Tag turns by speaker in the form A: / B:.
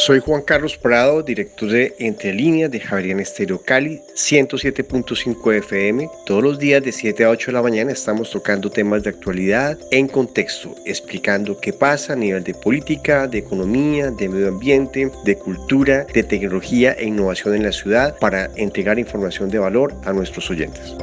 A: Soy Juan Carlos Prado, director de Entre Líneas de Javerian Estéreo Cali, 107.5 FM. Todos los días de 7 a 8 de la mañana estamos tocando temas de actualidad en contexto, explicando qué pasa a nivel de política, de economía, de medio ambiente, de cultura, de tecnología e innovación en la ciudad para entregar información de valor a nuestros oyentes.